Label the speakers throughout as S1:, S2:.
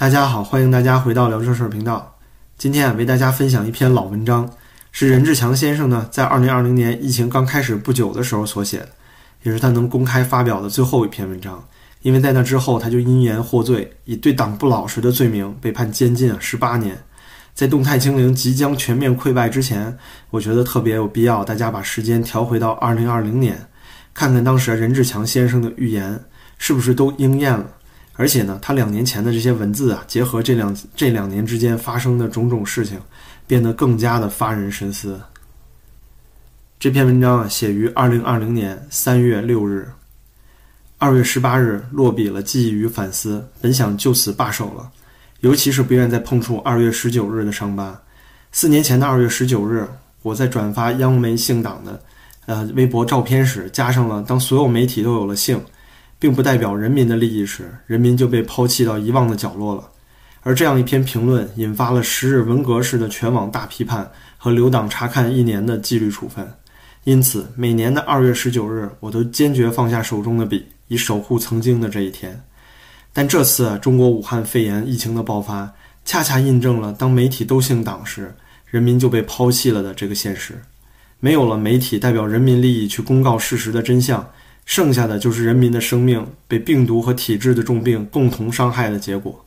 S1: 大家好，欢迎大家回到聊这事儿频道。今天啊，为大家分享一篇老文章，是任志强先生呢在二零二零年疫情刚开始不久的时候所写的，也是他能公开发表的最后一篇文章。因为在那之后，他就因言获罪，以对党不老实的罪名被判监禁十八年。在动态清零即将全面溃败之前，我觉得特别有必要，大家把时间调回到二零二零年，看看当时任志强先生的预言是不是都应验了。而且呢，他两年前的这些文字啊，结合这两这两年之间发生的种种事情，变得更加的发人深思。这篇文章啊，写于二零二零年三月六日。二月十八日落笔了记忆与反思，本想就此罢手了，尤其是不愿再碰触二月十九日的伤疤。四年前的二月十九日，我在转发央媒姓党的，呃，微博照片时，加上了“当所有媒体都有了姓，并不代表人民的利益时，人民就被抛弃到遗忘的角落了”。而这样一篇评论，引发了十日文革式的全网大批判和留党察看一年的纪律处分。因此，每年的二月十九日，我都坚决放下手中的笔。以守护曾经的这一天，但这次中国武汉肺炎疫情的爆发，恰恰印证了当媒体都姓党时，人民就被抛弃了的这个现实。没有了媒体代表人民利益去公告事实的真相，剩下的就是人民的生命被病毒和体质的重病共同伤害的结果。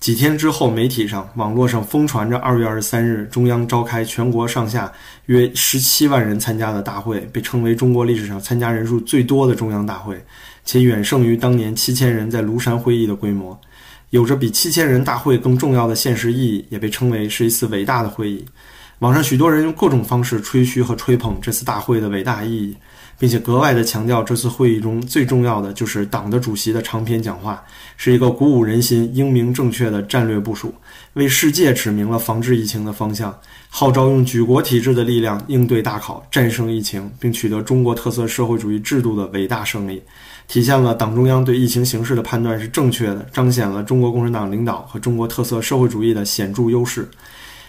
S1: 几天之后，媒体上、网络上疯传着二月二十三日中央召开全国上下约十七万人参加的大会，被称为中国历史上参加人数最多的中央大会。且远胜于当年七千人在庐山会议的规模，有着比七千人大会更重要的现实意义，也被称为是一次伟大的会议。网上许多人用各种方式吹嘘和吹捧这次大会的伟大意义，并且格外的强调这次会议中最重要的就是党的主席的长篇讲话是一个鼓舞人心、英明正确的战略部署，为世界指明了防治疫情的方向，号召用举国体制的力量应对大考、战胜疫情，并取得中国特色社会主义制度的伟大胜利。体现了党中央对疫情形势的判断是正确的，彰显了中国共产党领导和中国特色社会主义的显著优势。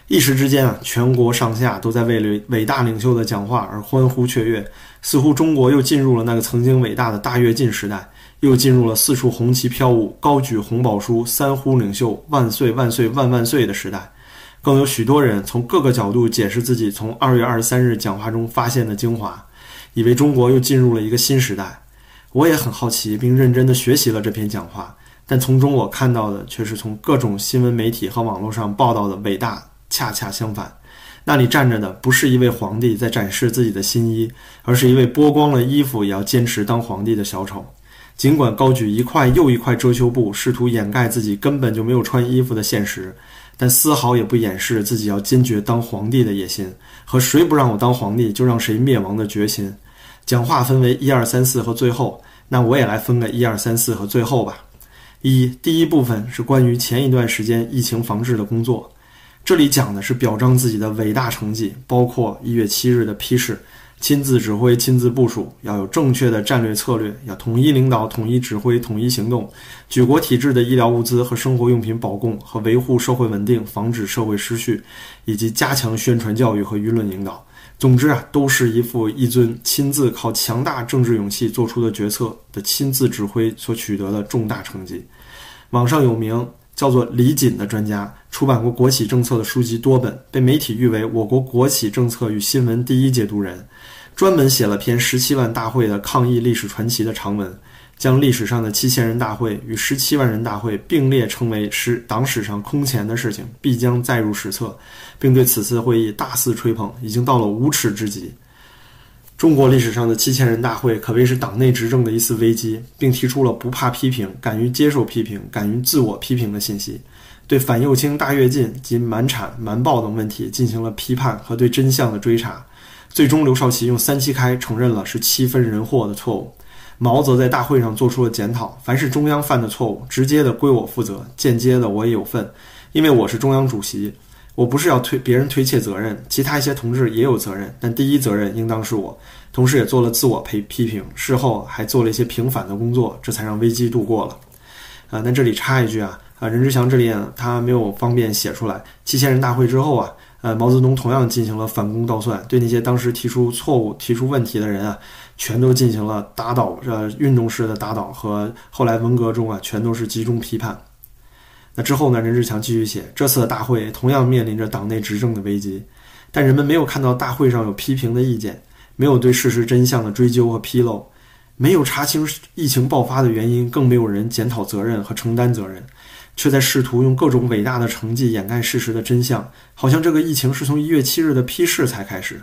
S1: 一时之间啊，全国上下都在为了伟大领袖的讲话而欢呼雀跃，似乎中国又进入了那个曾经伟大的大跃进时代，又进入了四处红旗飘舞、高举红宝书、三呼领袖万岁万岁万万岁的时代。更有许多人从各个角度解释自己从二月二十三日讲话中发现的精华，以为中国又进入了一个新时代。我也很好奇，并认真地学习了这篇讲话，但从中我看到的却是从各种新闻媒体和网络上报道的伟大恰恰相反。那里站着的不是一位皇帝在展示自己的新衣，而是一位剥光了衣服也要坚持当皇帝的小丑。尽管高举一块又一块遮羞布，试图掩盖自己根本就没有穿衣服的现实，但丝毫也不掩饰自己要坚决当皇帝的野心和谁不让我当皇帝就让谁灭亡的决心。讲话分为一二三四和最后，那我也来分个一二三四和最后吧。一，第一部分是关于前一段时间疫情防治的工作，这里讲的是表彰自己的伟大成绩，包括一月七日的批示，亲自指挥、亲自部署，要有正确的战略策略，要统一领导、统一指挥、统一行动，举国体制的医疗物资和生活用品保供和维护社会稳定，防止社会失序，以及加强宣传教育和舆论引导。总之啊，都是一副一尊亲自靠强大政治勇气做出的决策的亲自指挥所取得的重大成绩。网上有名叫做李锦的专家，出版过国企政策的书籍多本，被媒体誉为我国国企政策与新闻第一解读人，专门写了篇十七万大会的抗疫历史传奇的长文。将历史上的七千人大会与十七万人大会并列称为是党史上空前的事情，必将载入史册，并对此次会议大肆吹捧，已经到了无耻之极。中国历史上的七千人大会可谓是党内执政的一次危机，并提出了不怕批评、敢于接受批评、敢于自我批评的信息，对反右倾、大跃进及瞒产、瞒报等问题进行了批判和对真相的追查，最终刘少奇用三七开承认了是七分人祸的错误。毛则在大会上做出了检讨：凡是中央犯的错误，直接的归我负责，间接的我也有份，因为我是中央主席。我不是要推别人推卸责任，其他一些同志也有责任，但第一责任应当是我。同时也做了自我批批评，事后还做了一些平反的工作，这才让危机度过了。啊，那这里插一句啊，啊，任志强这里他没有方便写出来。七千人大会之后啊。呃，毛泽东同样进行了反攻倒算，对那些当时提出错误、提出问题的人啊，全都进行了打倒，呃，运动式的打倒和后来文革中啊，全都是集中批判。那之后呢？任志强继续写，这次的大会同样面临着党内执政的危机，但人们没有看到大会上有批评的意见，没有对事实真相的追究和披露，没有查清疫情爆发的原因，更没有人检讨责任和承担责任，却在试图用各种伟大的成绩掩盖事实的真相，好像这个疫情是从一月七日的批示才开始。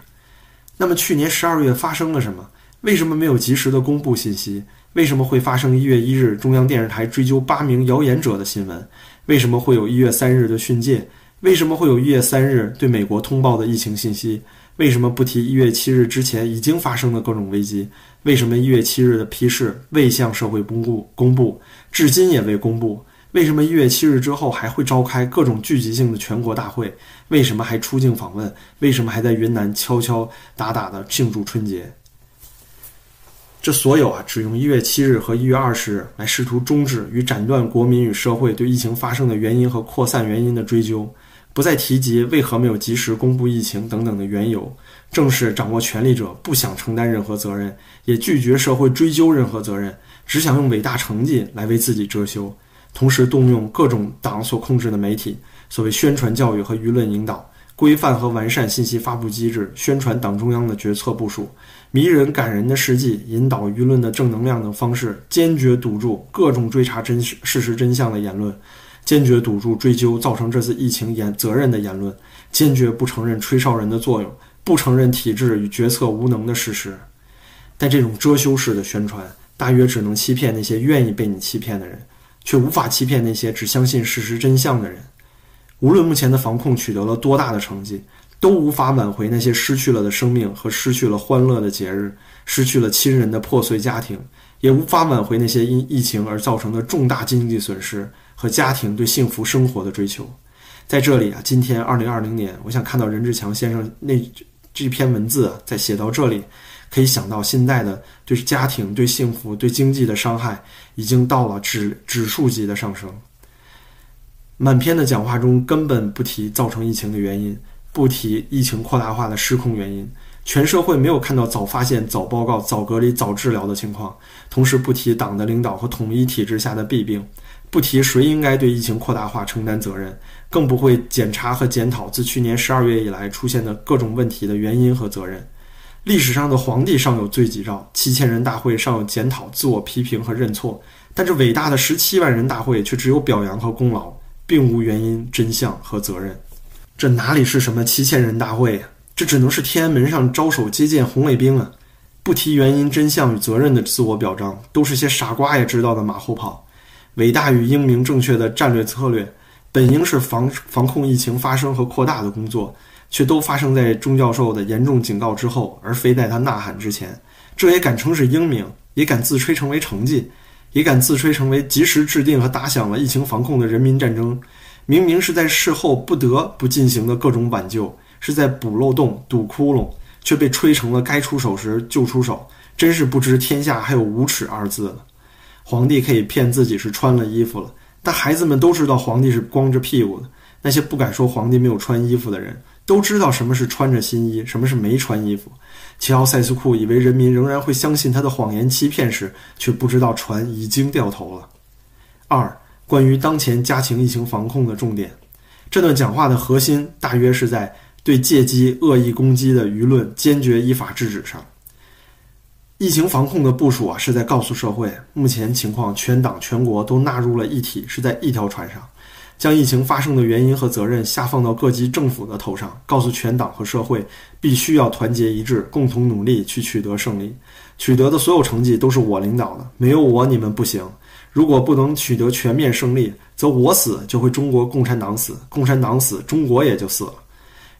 S1: 那么去年十二月发生了什么？为什么没有及时的公布信息？为什么会发生一月一日中央电视台追究八名谣言者的新闻？为什么会有一月三日的训诫？为什么会有一月三日对美国通报的疫情信息？为什么不提一月七日之前已经发生的各种危机？为什么一月七日的批示未向社会公布？公布至今也未公布？为什么一月七日之后还会召开各种聚集性的全国大会？为什么还出境访问？为什么还在云南敲敲打打的庆祝春节？这所有啊，只用一月七日和一月二十日来试图终止与斩断国民与社会对疫情发生的原因和扩散原因的追究，不再提及为何没有及时公布疫情等等的缘由，正是掌握权力者不想承担任何责任，也拒绝社会追究任何责任，只想用伟大成绩来为自己遮羞，同时动用各种党所控制的媒体，所谓宣传教育和舆论引导。规范和完善信息发布机制，宣传党中央的决策部署，迷人感人的事迹，引导舆论的正能量等方式，坚决堵住各种追查真实事实真相的言论，坚决堵住追究造成这次疫情严责任的言论，坚决不承认吹哨人的作用，不承认体制与决策无能的事实。但这种遮羞式的宣传，大约只能欺骗那些愿意被你欺骗的人，却无法欺骗那些只相信事实真相的人。无论目前的防控取得了多大的成绩，都无法挽回那些失去了的生命和失去了欢乐的节日，失去了亲人的破碎家庭，也无法挽回那些因疫情而造成的重大经济损失和家庭对幸福生活的追求。在这里啊，今天二零二零年，我想看到任志强先生那这篇文字啊在写到这里，可以想到现在的对家庭、对幸福、对经济的伤害已经到了指指数级的上升。满篇的讲话中根本不提造成疫情的原因，不提疫情扩大化的失控原因，全社会没有看到早发现、早报告、早隔离、早治疗的情况，同时不提党的领导和统一体制下的弊病，不提谁应该对疫情扩大化承担责任，更不会检查和检讨自去年十二月以来出现的各种问题的原因和责任。历史上的皇帝尚有罪己诏，七千人大会尚有检讨、自我批评和认错，但这伟大的十七万人大会却只有表扬和功劳。并无原因、真相和责任，这哪里是什么七千人大会呀？这只能是天安门上招手接见红卫兵啊！不提原因、真相与责任的自我表彰，都是些傻瓜也知道的马后炮。伟大与英明正确的战略策略，本应是防防控疫情发生和扩大的工作，却都发生在钟教授的严重警告之后，而非在他呐喊之前。这也敢称是英明，也敢自吹成为成绩。也敢自吹成为及时制定和打响了疫情防控的人民战争，明明是在事后不得不进行的各种挽救，是在补漏洞、堵窟窿，却被吹成了该出手时就出手，真是不知天下还有无耻二字了。皇帝可以骗自己是穿了衣服了，但孩子们都知道皇帝是光着屁股的。那些不敢说皇帝没有穿衣服的人。都知道什么是穿着新衣，什么是没穿衣服。齐奥塞斯库以为人民仍然会相信他的谎言欺骗时，却不知道船已经掉头了。二、关于当前加强疫情防控的重点，这段讲话的核心大约是在对借机恶意攻击的舆论坚决依法制止上。疫情防控的部署啊，是在告诉社会，目前情况全党全国都纳入了一体，是在一条船上。将疫情发生的原因和责任下放到各级政府的头上，告诉全党和社会，必须要团结一致，共同努力去取得胜利。取得的所有成绩都是我领导的，没有我你们不行。如果不能取得全面胜利，则我死就会中国共产党死，共产党死中国也就死了。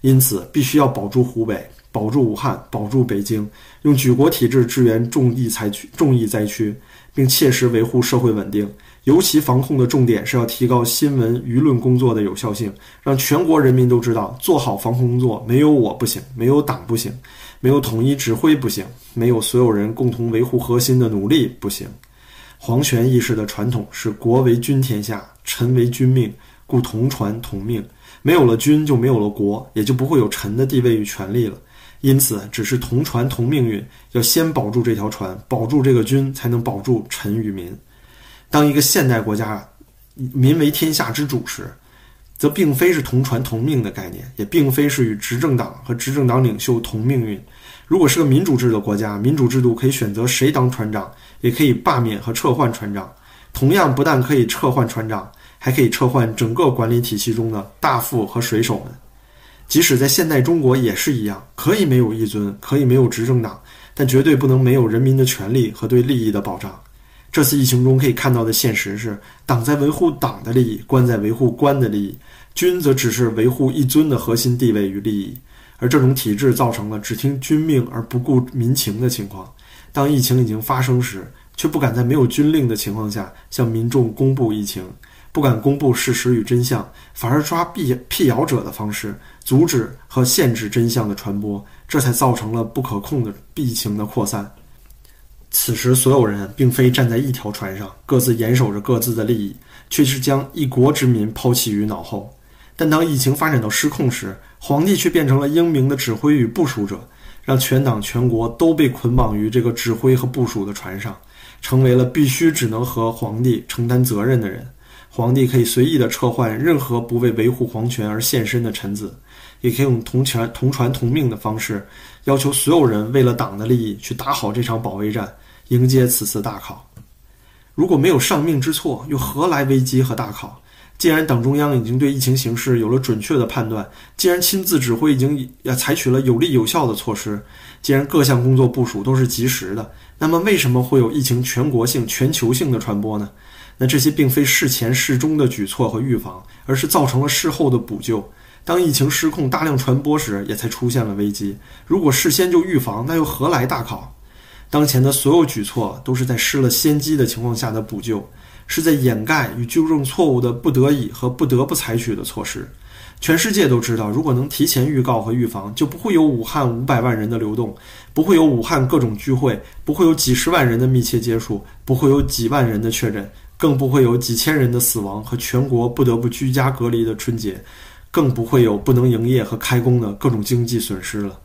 S1: 因此，必须要保住湖北，保住武汉，保住北京，用举国体制支援重疫灾区，重疫灾区，并切实维护社会稳定。尤其防控的重点是要提高新闻舆论工作的有效性，让全国人民都知道，做好防控工作没有我不行，没有党不行，没有统一指挥不行，没有所有人共同维护核心的努力不行。皇权意识的传统是国为君天下，臣为君命，故同传同命。没有了君，就没有了国，也就不会有臣的地位与权利了。因此，只是同船同命运，要先保住这条船，保住这个军，才能保住臣与民。当一个现代国家民为天下之主时，则并非是同船同命的概念，也并非是与执政党和执政党领袖同命运。如果是个民主制的国家，民主制度可以选择谁当船长，也可以罢免和撤换船长。同样，不但可以撤换船长，还可以撤换整个管理体系中的大副和水手们。即使在现代中国也是一样，可以没有一尊，可以没有执政党，但绝对不能没有人民的权利和对利益的保障。这次疫情中可以看到的现实是，党在维护党的利益，官在维护官的利益，军则只是维护一尊的核心地位与利益。而这种体制造成了只听军命而不顾民情的情况。当疫情已经发生时，却不敢在没有军令的情况下向民众公布疫情，不敢公布事实与真相，反而抓辟辟谣者的方式阻止和限制真相的传播，这才造成了不可控的疫情的扩散。此时，所有人并非站在一条船上，各自严守着各自的利益，却是将一国之民抛弃于脑后。但当疫情发展到失控时，皇帝却变成了英明的指挥与部署者，让全党全国都被捆绑于这个指挥和部署的船上，成为了必须只能和皇帝承担责任的人。皇帝可以随意的撤换任何不为维护皇权而献身的臣子，也可以用同权同船同命的方式，要求所有人为了党的利益去打好这场保卫战。迎接此次大考，如果没有上命之错，又何来危机和大考？既然党中央已经对疫情形势有了准确的判断，既然亲自指挥已经要采取了有力有效的措施，既然各项工作部署都是及时的，那么为什么会有疫情全国性、全球性的传播呢？那这些并非事前事中的举措和预防，而是造成了事后的补救。当疫情失控、大量传播时，也才出现了危机。如果事先就预防，那又何来大考？当前的所有举措都是在失了先机的情况下的补救，是在掩盖与纠正错误的不得已和不得不采取的措施。全世界都知道，如果能提前预告和预防，就不会有武汉五百万人的流动，不会有武汉各种聚会，不会有几十万人的密切接触，不会有几万人的确诊，更不会有几千人的死亡和全国不得不居家隔离的春节，更不会有不能营业和开工的各种经济损失了。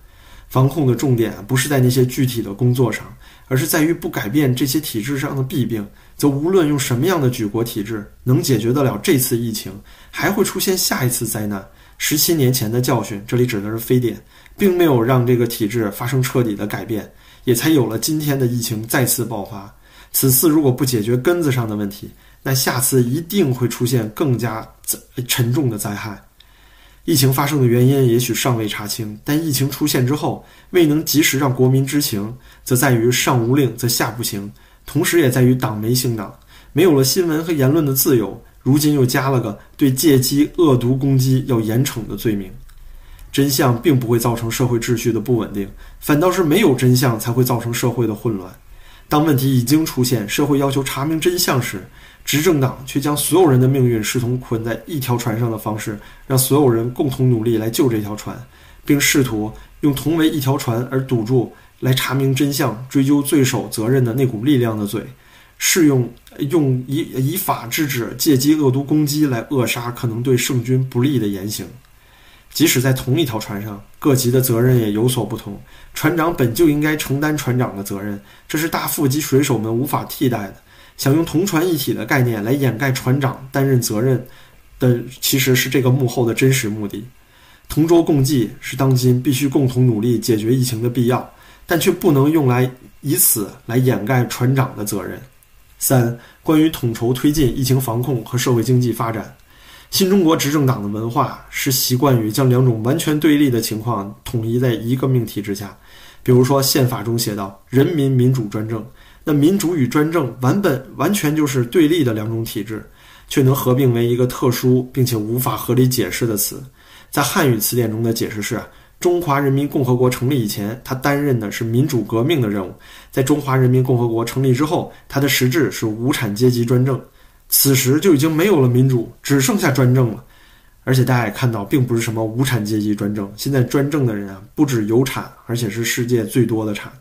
S1: 防控的重点不是在那些具体的工作上，而是在于不改变这些体制上的弊病，则无论用什么样的举国体制，能解决得了这次疫情，还会出现下一次灾难。十七年前的教训，这里指的是非典，并没有让这个体制发生彻底的改变，也才有了今天的疫情再次爆发。此次如果不解决根子上的问题，那下次一定会出现更加沉重的灾害。疫情发生的原因也许尚未查清，但疫情出现之后未能及时让国民知情，则在于上无令则下不行，同时也在于党没姓党，没有了新闻和言论的自由，如今又加了个对借机恶毒攻击要严惩的罪名。真相并不会造成社会秩序的不稳定，反倒是没有真相才会造成社会的混乱。当问题已经出现，社会要求查明真相时，执政党却将所有人的命运视同捆在一条船上的方式，让所有人共同努力来救这条船，并试图用同为一条船而堵住来查明真相、追究罪首责任的那股力量的嘴，试用用以以法制止、借机恶毒攻击来扼杀可能对圣君不利的言行。即使在同一条船上，各级的责任也有所不同。船长本就应该承担船长的责任，这是大副及水手们无法替代的。想用同船一体的概念来掩盖船长担任责任的，其实是这个幕后的真实目的。同舟共济是当今必须共同努力解决疫情的必要，但却不能用来以此来掩盖船长的责任。三、关于统筹推进疫情防控和社会经济发展。新中国执政党的文化是习惯于将两种完全对立的情况统一在一个命题之下，比如说宪法中写道“人民民主专政”，那民主与专政完本完全就是对立的两种体制，却能合并为一个特殊并且无法合理解释的词。在汉语词典中的解释是：中华人民共和国成立以前，它担任的是民主革命的任务；在中华人民共和国成立之后，它的实质是无产阶级专政。此时就已经没有了民主，只剩下专政了。而且大家也看到，并不是什么无产阶级专政。现在专政的人啊，不止有产，而且是世界最多的产。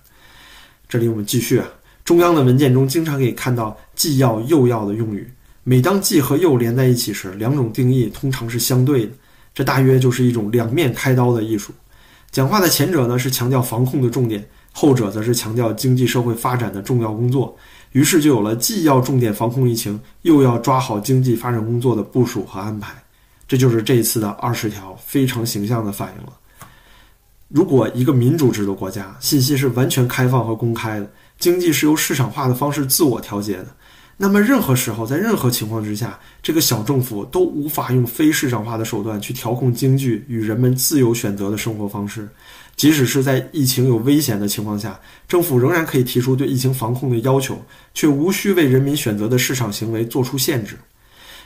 S1: 这里我们继续啊，中央的文件中经常可以看到“既要又要”的用语。每当“既”和“又”连在一起时，两种定义通常是相对的。这大约就是一种两面开刀的艺术。讲话的前者呢是强调防控的重点，后者则是强调经济社会发展的重要工作。于是就有了既要重点防控疫情，又要抓好经济发展工作的部署和安排。这就是这一次的二十条非常形象的反映了。如果一个民主制的国家，信息是完全开放和公开的，经济是由市场化的方式自我调节的，那么任何时候，在任何情况之下，这个小政府都无法用非市场化的手段去调控经济与人们自由选择的生活方式。即使是在疫情有危险的情况下，政府仍然可以提出对疫情防控的要求，却无需为人民选择的市场行为做出限制。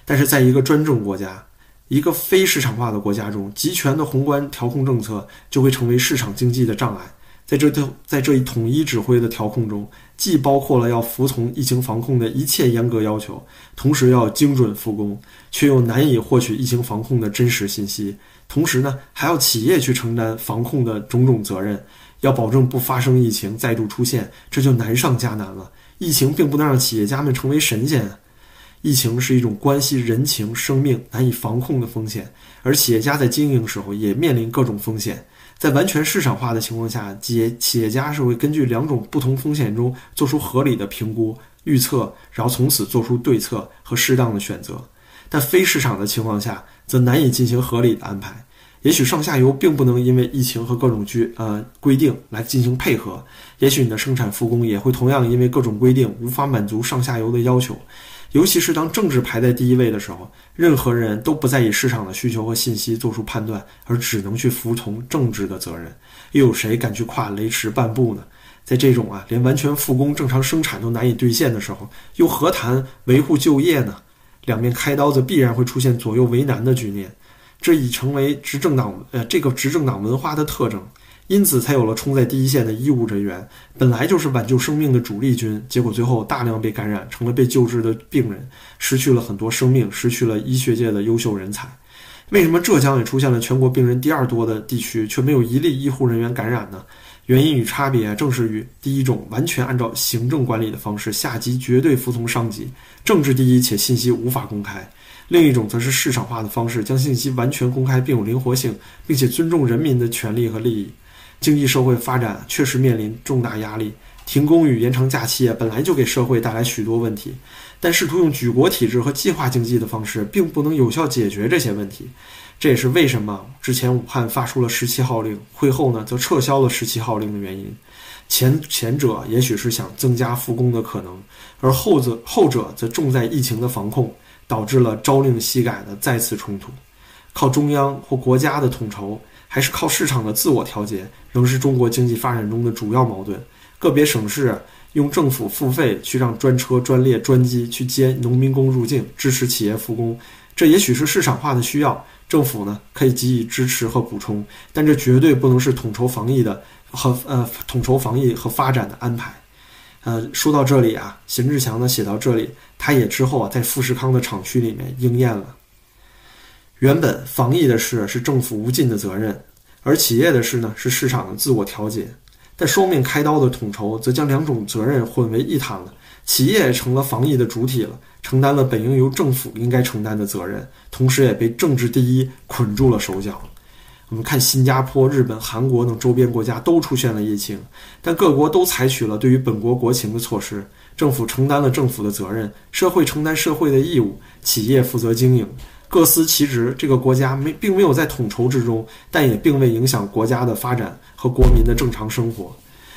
S1: 但是，在一个专政国家，一个非市场化的国家中，集权的宏观调控政策就会成为市场经济的障碍。在这在这一统一指挥的调控中，既包括了要服从疫情防控的一切严格要求，同时要精准复工，却又难以获取疫情防控的真实信息。同时呢，还要企业去承担防控的种种责任，要保证不发生疫情再度出现，这就难上加难了。疫情并不能让企业家们成为神仙。疫情是一种关系人情、生命难以防控的风险，而企业家在经营时候也面临各种风险。在完全市场化的情况下，企业企业家是会根据两种不同风险中做出合理的评估、预测，然后从此做出对策和适当的选择。但非市场的情况下，则难以进行合理的安排。也许上下游并不能因为疫情和各种规呃规定来进行配合，也许你的生产复工也会同样因为各种规定无法满足上下游的要求。尤其是当政治排在第一位的时候，任何人都不再以市场的需求和信息做出判断，而只能去服从政治的责任。又有谁敢去跨雷池半步呢？在这种啊，连完全复工、正常生产都难以兑现的时候，又何谈维护就业呢？两面开刀子，必然会出现左右为难的局面。这已成为执政党呃这个执政党文化的特征。因此，才有了冲在第一线的医务人员，本来就是挽救生命的主力军，结果最后大量被感染，成了被救治的病人，失去了很多生命，失去了医学界的优秀人才。为什么浙江也出现了全国病人第二多的地区，却没有一例医护人员感染呢？原因与差别正是于第一种完全按照行政管理的方式，下级绝对服从上级，政治第一且信息无法公开；另一种则是市场化的方式，将信息完全公开并有灵活性，并且尊重人民的权利和利益。经济社会发展确实面临重大压力，停工与延长假期本来就给社会带来许多问题，但试图用举国体制和计划经济的方式，并不能有效解决这些问题。这也是为什么之前武汉发出了十七号令，会后呢则撤销了十七号令的原因。前前者也许是想增加复工的可能，而后者后者则重在疫情的防控，导致了朝令夕改的再次冲突。靠中央或国家的统筹。还是靠市场的自我调节，仍是中国经济发展中的主要矛盾。个别省市用政府付费去让专车、专列、专机去接农民工入境，支持企业复工，这也许是市场化的需要，政府呢可以给予支持和补充，但这绝对不能是统筹防疫的和呃统筹防疫和发展的安排。呃，说到这里啊，邢志强呢写到这里，他也之后啊在富士康的厂区里面应验了。原本防疫的事是政府无尽的责任，而企业的事呢是市场的自我调节。但双面开刀的统筹则将两种责任混为一谈了，企业成了防疫的主体了，承担了本应由政府应该承担的责任，同时也被政治第一捆住了手脚。我们看新加坡、日本、韩国等周边国家都出现了疫情，但各国都采取了对于本国国情的措施，政府承担了政府的责任，社会承担社会的义务，企业负责经营。各司其职，这个国家没并没有在统筹之中，但也并未影响国家的发展和国民的正常生活。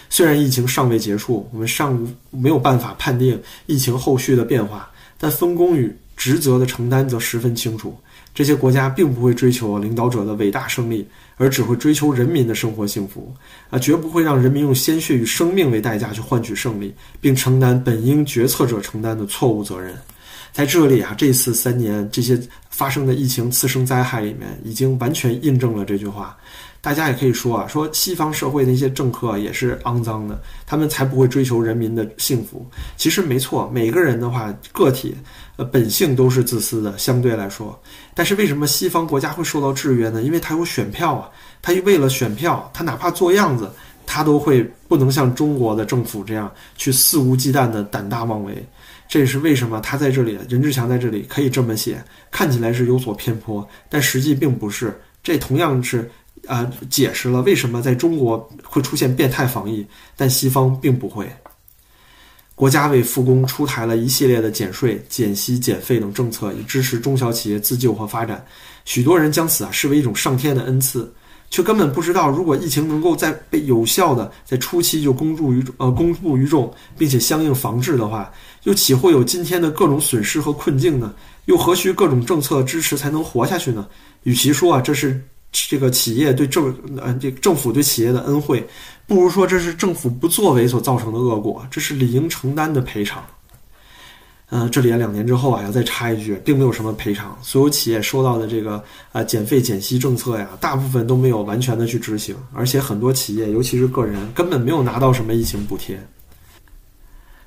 S1: 虽然疫情尚未结束，我们尚没有办法判定疫情后续的变化，但分工与职责的承担则十分清楚。这些国家并不会追求领导者的伟大胜利，而只会追求人民的生活幸福，啊，绝不会让人民用鲜血与生命为代价去换取胜利，并承担本应决策者承担的错误责任。在这里啊，这次三年这些发生的疫情次生灾害里面，已经完全印证了这句话。大家也可以说啊，说西方社会的一些政客也是肮脏的，他们才不会追求人民的幸福。其实没错，每个人的话，个体呃本性都是自私的，相对来说。但是为什么西方国家会受到制约呢？因为他有选票啊，他为了选票，他哪怕做样子，他都会不能像中国的政府这样去肆无忌惮的胆大妄为。这也是为什么他在这里，任志强在这里可以这么写，看起来是有所偏颇，但实际并不是。这同样是，啊，解释了为什么在中国会出现变态防疫，但西方并不会。国家为复工出台了一系列的减税、减息、减费等政策，以支持中小企业自救和发展。许多人将此啊视为一种上天的恩赐，却根本不知道，如果疫情能够在被有效的在初期就公诸于呃公布于众，并且相应防治的话，又岂会有今天的各种损失和困境呢？又何须各种政策支持才能活下去呢？与其说啊这是这个企业对政呃这个政府对企业的恩惠，不如说这是政府不作为所造成的恶果，这是理应承担的赔偿。呃，这里啊两年之后啊，要再插一句，并没有什么赔偿，所有企业收到的这个啊减费减息政策呀，大部分都没有完全的去执行，而且很多企业，尤其是个人，根本没有拿到什么疫情补贴。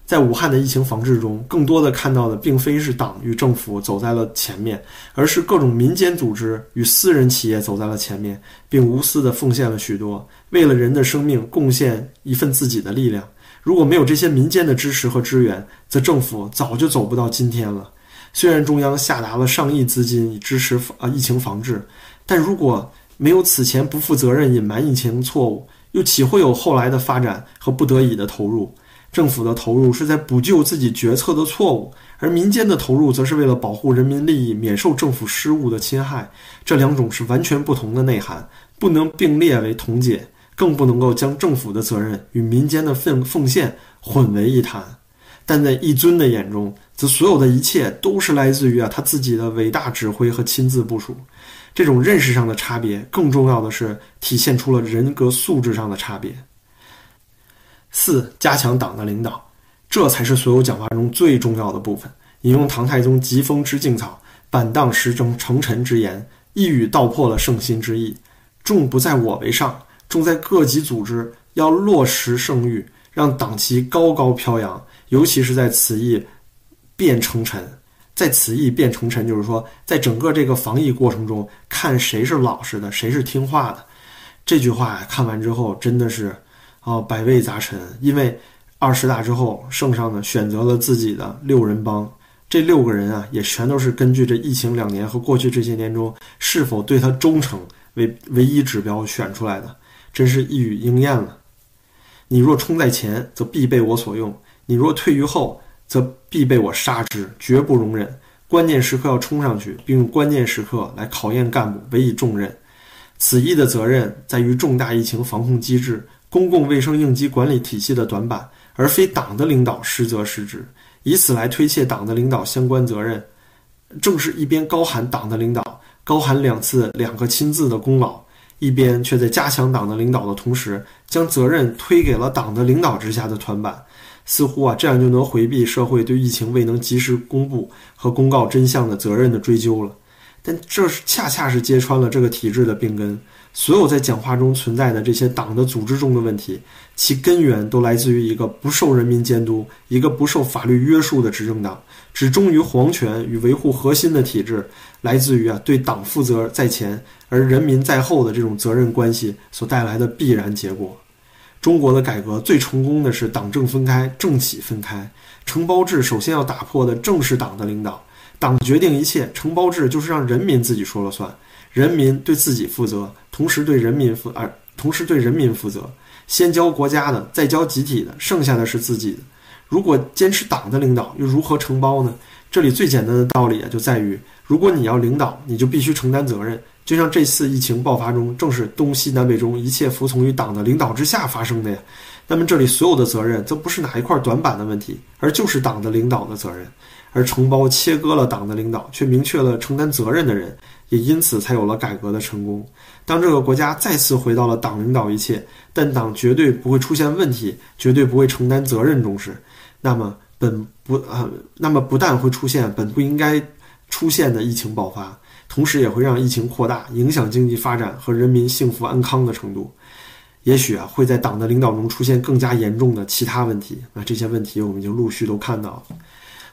S1: 在武汉的疫情防治中，更多的看到的并非是党与政府走在了前面，而是各种民间组织与私人企业走在了前面，并无私的奉献了许多，为了人的生命贡献一份自己的力量。如果没有这些民间的支持和支援，则政府早就走不到今天了。虽然中央下达了上亿资金以支持啊疫情防治，但如果没有此前不负责任隐瞒疫情错误，又岂会有后来的发展和不得已的投入？政府的投入是在补救自己决策的错误，而民间的投入则是为了保护人民利益，免受政府失误的侵害。这两种是完全不同的内涵，不能并列为同解。更不能够将政府的责任与民间的奉奉献混为一谈，但在一尊的眼中，则所有的一切都是来自于啊他自己的伟大指挥和亲自部署。这种认识上的差别，更重要的是体现出了人格素质上的差别。四、加强党的领导，这才是所有讲话中最重要的部分。引用唐太宗疾风知劲草，板荡时征成臣之言，一语道破了圣心之意。众不在我为上。重在各级组织要落实圣谕，让党旗高高飘扬。尤其是在此役变成臣，在此役变成臣，就是说，在整个这个防疫过程中，看谁是老实的，谁是听话的。这句话看完之后，真的是啊，百味杂陈。因为二十大之后，圣上呢选择了自己的六人帮，这六个人啊，也全都是根据这疫情两年和过去这些年中是否对他忠诚为唯一指标选出来的。真是一语应验了。你若冲在前，则必被我所用；你若退于后，则必被我杀之，绝不容忍。关键时刻要冲上去，并用关键时刻来考验干部，委以重任。此役的责任在于重大疫情防控机制、公共卫生应急管理体系的短板，而非党的领导失责失职，以此来推卸党的领导相关责任。正是一边高喊党的领导，高喊两次两个亲自的功劳。一边却在加强党的领导的同时，将责任推给了党的领导之下的团板，似乎啊这样就能回避社会对疫情未能及时公布和公告真相的责任的追究了。但这是恰恰是揭穿了这个体制的病根。所有在讲话中存在的这些党的组织中的问题，其根源都来自于一个不受人民监督、一个不受法律约束的执政党，只忠于皇权与维护核心的体制，来自于啊对党负责在前而人民在后的这种责任关系所带来的必然结果。中国的改革最成功的是党政分开、政企分开。承包制首先要打破的正是党的领导，党决定一切，承包制就是让人民自己说了算。人民对自己负责，同时对人民负，而同时对人民负责。先交国家的，再交集体的，剩下的是自己的。如果坚持党的领导，又如何承包呢？这里最简单的道理啊，就在于，如果你要领导，你就必须承担责任。就像这次疫情爆发中，正是东西南北中一切服从于党的领导之下发生的呀。那么这里所有的责任，则不是哪一块短板的问题，而就是党的领导的责任。而承包切割了党的领导，却明确了承担责任的人，也因此才有了改革的成功。当这个国家再次回到了党领导一切，但党绝对不会出现问题，绝对不会承担责任中时，那么本不啊，那么不但会出现本不应该出现的疫情爆发，同时也会让疫情扩大，影响经济发展和人民幸福安康的程度。也许啊，会在党的领导中出现更加严重的其他问题。那这些问题我们已经陆续都看到了。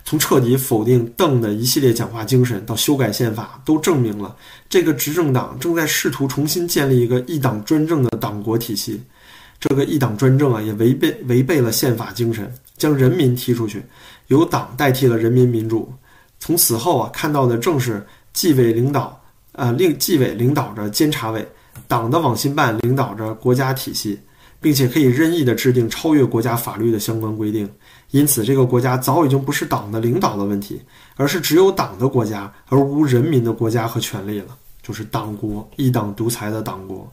S1: 从彻底否定邓的一系列讲话精神到修改宪法，都证明了这个执政党正在试图重新建立一个一党专政的党国体系。这个一党专政啊，也违背违背了宪法精神，将人民踢出去，由党代替了人民民主。从此后啊，看到的正是纪委领导，呃，令纪委领导着监察委，党的网信办领导着国家体系，并且可以任意的制定超越国家法律的相关规定。因此这个国家早已经不是党的领导的问题，而是只有党的国家而无人民的国家和权利了，就是党国一党独裁的党国。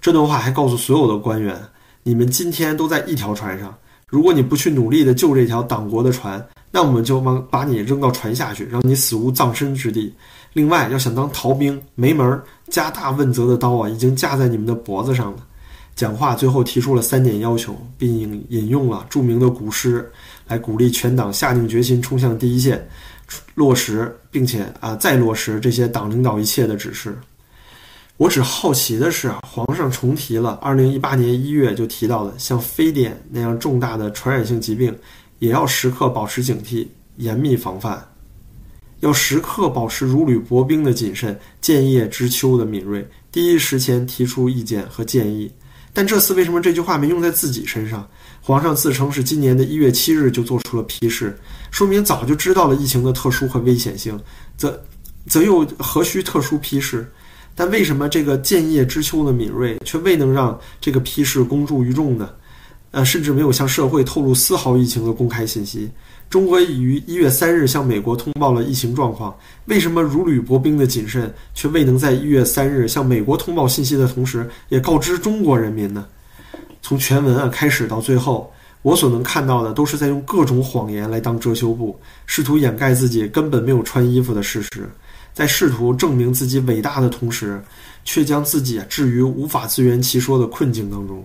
S1: 这段话还告诉所有的官员：你们今天都在一条船上，如果你不去努力的救这条党国的船，那我们就把把你扔到船下去，让你死无葬身之地。另外，要想当逃兵，没门儿！加大问责的刀啊，已经架在你们的脖子上了。讲话最后提出了三点要求，并引引用了著名的古诗，来鼓励全党下定决心冲向第一线，落实并且啊再落实这些党领导一切的指示。我只好奇的是啊，皇上重提了2018年1月就提到的像非典那样重大的传染性疾病，也要时刻保持警惕，严密防范，要时刻保持如履薄冰的谨慎，建业知秋的敏锐，第一时间提出意见和建议。但这次为什么这句话没用在自己身上？皇上自称是今年的一月七日就做出了批示，说明早就知道了疫情的特殊和危险性，则则又何须特殊批示？但为什么这个建业知秋的敏锐却未能让这个批示公诸于众呢？呃，甚至没有向社会透露丝毫疫情的公开信息。中国已于一月三日向美国通报了疫情状况，为什么如履薄冰的谨慎却未能在一月三日向美国通报信息的同时，也告知中国人民呢？从全文啊开始到最后，我所能看到的都是在用各种谎言来当遮羞布，试图掩盖自己根本没有穿衣服的事实，在试图证明自己伟大的同时，却将自己置于无法自圆其说的困境当中。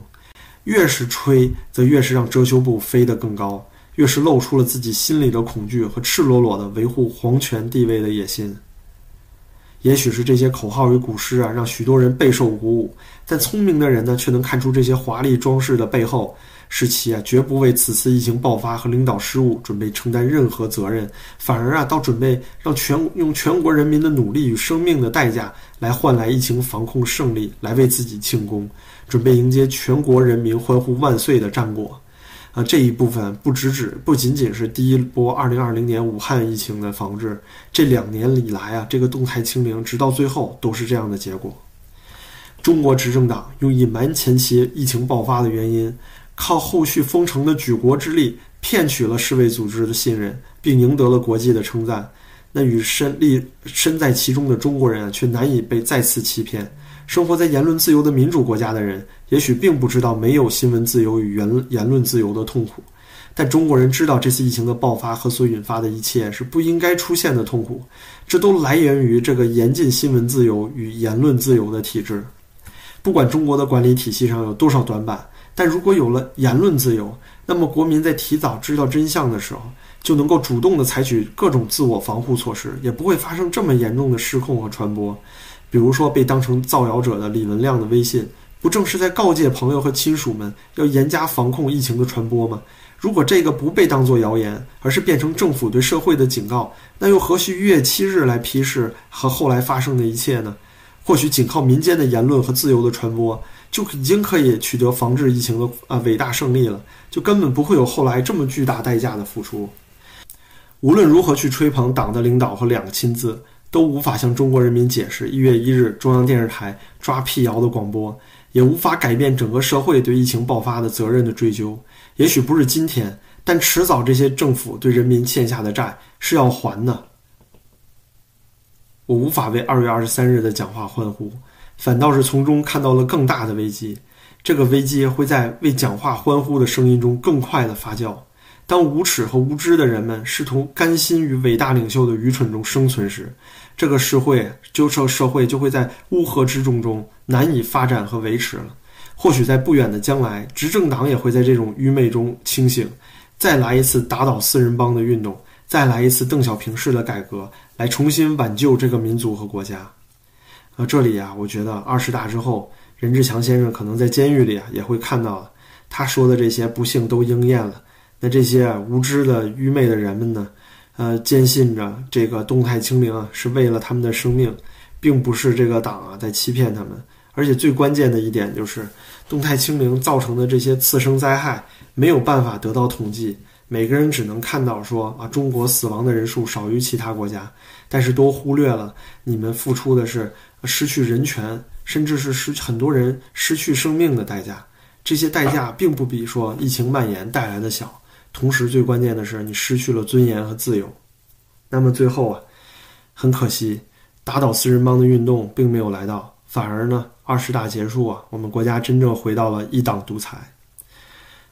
S1: 越是吹，则越是让遮羞布飞得更高。越是露出了自己心里的恐惧和赤裸裸的维护皇权地位的野心。也许是这些口号与古诗啊，让许多人备受鼓舞，但聪明的人呢，却能看出这些华丽装饰的背后，是其啊绝不为此次疫情爆发和领导失误准备承担任何责任，反而啊，倒准备让全用全国人民的努力与生命的代价来换来疫情防控胜利，来为自己庆功，准备迎接全国人民欢呼万岁的战果。啊，这一部分不只指不仅仅是第一波2020年武汉疫情的防治，这两年以来啊，这个动态清零直到最后都是这样的结果。中国执政党用隐瞒前期疫情爆发的原因，靠后续封城的举国之力，骗取了世卫组织的信任，并赢得了国际的称赞。那与身立身在其中的中国人啊，却难以被再次欺骗。生活在言论自由的民主国家的人，也许并不知道没有新闻自由与言言论自由的痛苦，但中国人知道这次疫情的爆发和所引发的一切是不应该出现的痛苦，这都来源于这个严禁新闻自由与言论自由的体制。不管中国的管理体系上有多少短板，但如果有了言论自由，那么国民在提早知道真相的时候，就能够主动的采取各种自我防护措施，也不会发生这么严重的失控和传播。比如说，被当成造谣者的李文亮的微信，不正是在告诫朋友和亲属们要严加防控疫情的传播吗？如果这个不被当作谣言，而是变成政府对社会的警告，那又何须一月七日来批示和后来发生的一切呢？或许仅靠民间的言论和自由的传播，就已经可以取得防治疫情的啊伟大胜利了，就根本不会有后来这么巨大代价的付出。无论如何去吹捧党的领导和两个亲自。都无法向中国人民解释一月一日中央电视台抓辟谣的广播，也无法改变整个社会对疫情爆发的责任的追究。也许不是今天，但迟早这些政府对人民欠下的债是要还的。我无法为二月二十三日的讲话欢呼，反倒是从中看到了更大的危机。这个危机会在为讲话欢呼的声音中更快的发酵。当无耻和无知的人们试图甘心于伟大领袖的愚蠢中生存时，这个社会就这社会就会在乌合之众中难以发展和维持了。或许在不远的将来，执政党也会在这种愚昧中清醒，再来一次打倒四人帮的运动，再来一次邓小平式的改革，来重新挽救这个民族和国家。啊，这里啊，我觉得二十大之后，任志强先生可能在监狱里啊也会看到了，他说的这些不幸都应验了。那这些无知的、愚昧的人们呢？呃，坚信着这个动态清零啊，是为了他们的生命，并不是这个党啊在欺骗他们。而且最关键的一点就是，动态清零造成的这些次生灾害没有办法得到统计，每个人只能看到说啊，中国死亡的人数少于其他国家，但是都忽略了你们付出的是失去人权，甚至是失很多人失去生命的代价。这些代价并不比说疫情蔓延带来的小。同时最关键的是你失去了尊严和自由。那么最后啊，很可惜，打倒四人帮的运动并没有来到，反而呢，二十大结束啊，我们国家真正回到了一党独裁。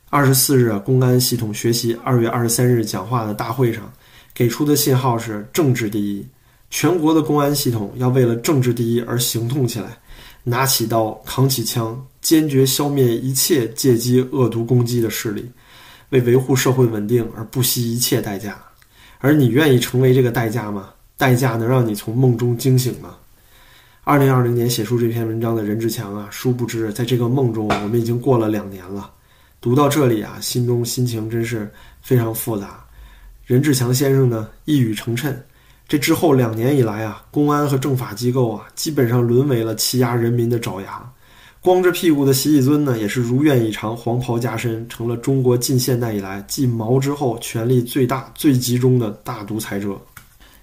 S1: 二十四日，公安系统学习二月二十三日讲话的大会上，给出的信号是政治第一，全国的公安系统要为了政治第一而行动起来，拿起刀，扛起枪，坚决消灭一切借机恶毒攻击的势力，为维护社会稳定而不惜一切代价。而你愿意成为这个代价吗？代价能让你从梦中惊醒吗？二零二零年写出这篇文章的任志强啊，殊不知在这个梦中，我们已经过了两年了。读到这里啊，心中心情真是非常复杂。任志强先生呢，一语成谶。这之后两年以来啊，公安和政法机构啊，基本上沦为了欺压人民的爪牙。光着屁股的习以尊呢，也是如愿以偿，黄袍加身，成了中国近现代以来继毛之后权力最大、最集中的大独裁者。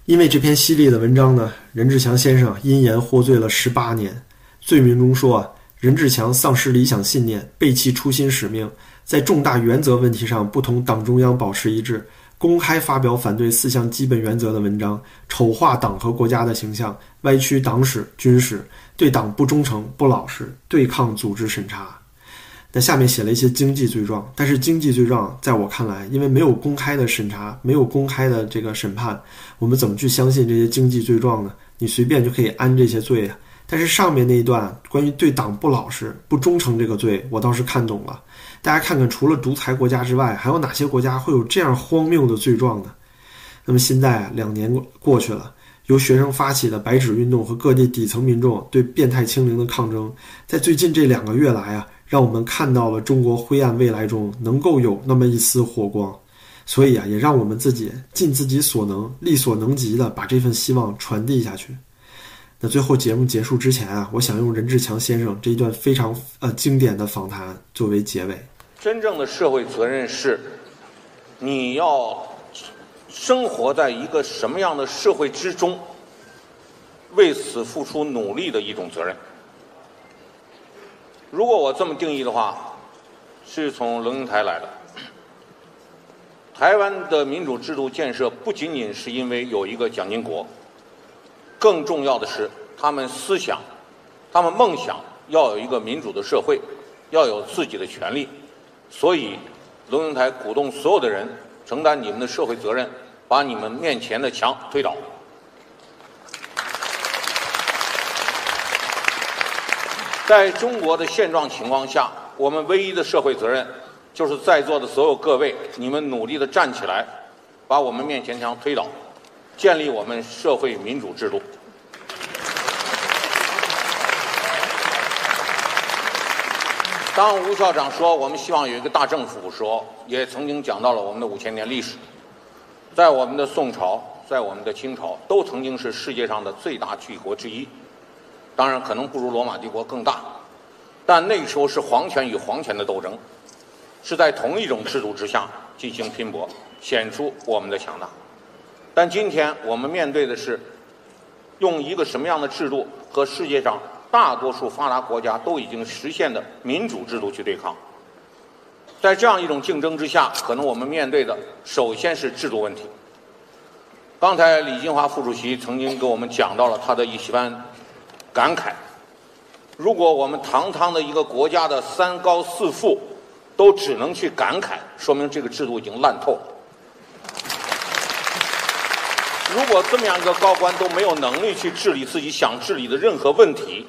S1: 因为这篇犀利的文章呢，任志强先生因言获罪了十八年。罪名中说啊，任志强丧失理想信念，背弃初心使命，在重大原则问题上不同党中央保持一致。公开发表反对四项基本原则的文章，丑化党和国家的形象，歪曲党史、军史，对党不忠诚、不老实，对抗组织审查。那下面写了一些经济罪状，但是经济罪状在我看来，因为没有公开的审查，没有公开的这个审判，我们怎么去相信这些经济罪状呢？你随便就可以安这些罪啊。但是上面那一段关于对党不老实、不忠诚这个罪，我倒是看懂了。大家看看，除了独裁国家之外，还有哪些国家会有这样荒谬的罪状呢？那么现在两年过去了，由学生发起的白纸运动和各地底层民众对变态清零的抗争，在最近这两个月来啊，让我们看到了中国灰暗未来中能够有那么一丝火光。所以啊，也让我们自己尽自己所能、力所能及的把这份希望传递下去。那最后节目结束之前啊，我想用任志强先生这一段非常呃经典的访谈作为结尾。
S2: 真正的社会责任是，你要生活在一个什么样的社会之中，为此付出努力的一种责任。如果我这么定义的话，是从龙应台来的。台湾的民主制度建设不仅仅是因为有一个蒋经国。更重要的是，他们思想，他们梦想要有一个民主的社会，要有自己的权利。所以，龙应台鼓动所有的人承担你们的社会责任，把你们面前的墙推倒。在中国的现状情况下，我们唯一的社会责任，就是在座的所有各位，你们努力的站起来，把我们面前墙推倒。建立我们社会民主制度。当吴校长说我们希望有一个大政府时，也曾经讲到了我们的五千年历史。在我们的宋朝，在我们的清朝，都曾经是世界上的最大巨国之一。当然，可能不如罗马帝国更大，但那时候是皇权与皇权的斗争，是在同一种制度之下进行拼搏，显出我们的强大。但今天我们面对的是，用一个什么样的制度和世界上大多数发达国家都已经实现的民主制度去对抗？在这样一种竞争之下，可能我们面对的首先是制度问题。刚才李金华副主席曾经给我们讲到了他的一番感慨：如果我们堂堂的一个国家的三高四富都只能去感慨，说明这个制度已经烂透了。如果这么样一个高官都没有能力去治理自己想治理的任何问题，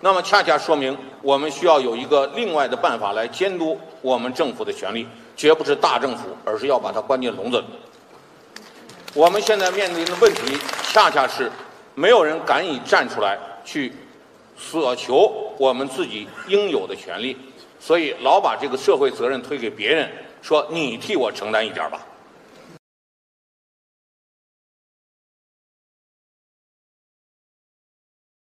S2: 那么恰恰说明我们需要有一个另外的办法来监督我们政府的权力，绝不是大政府，而是要把它关进笼子里。我们现在面临的问题，恰恰是没有人敢于站出来去索求我们自己应有的权利，所以老把这个社会责任推给别人，说你替我承担一点吧。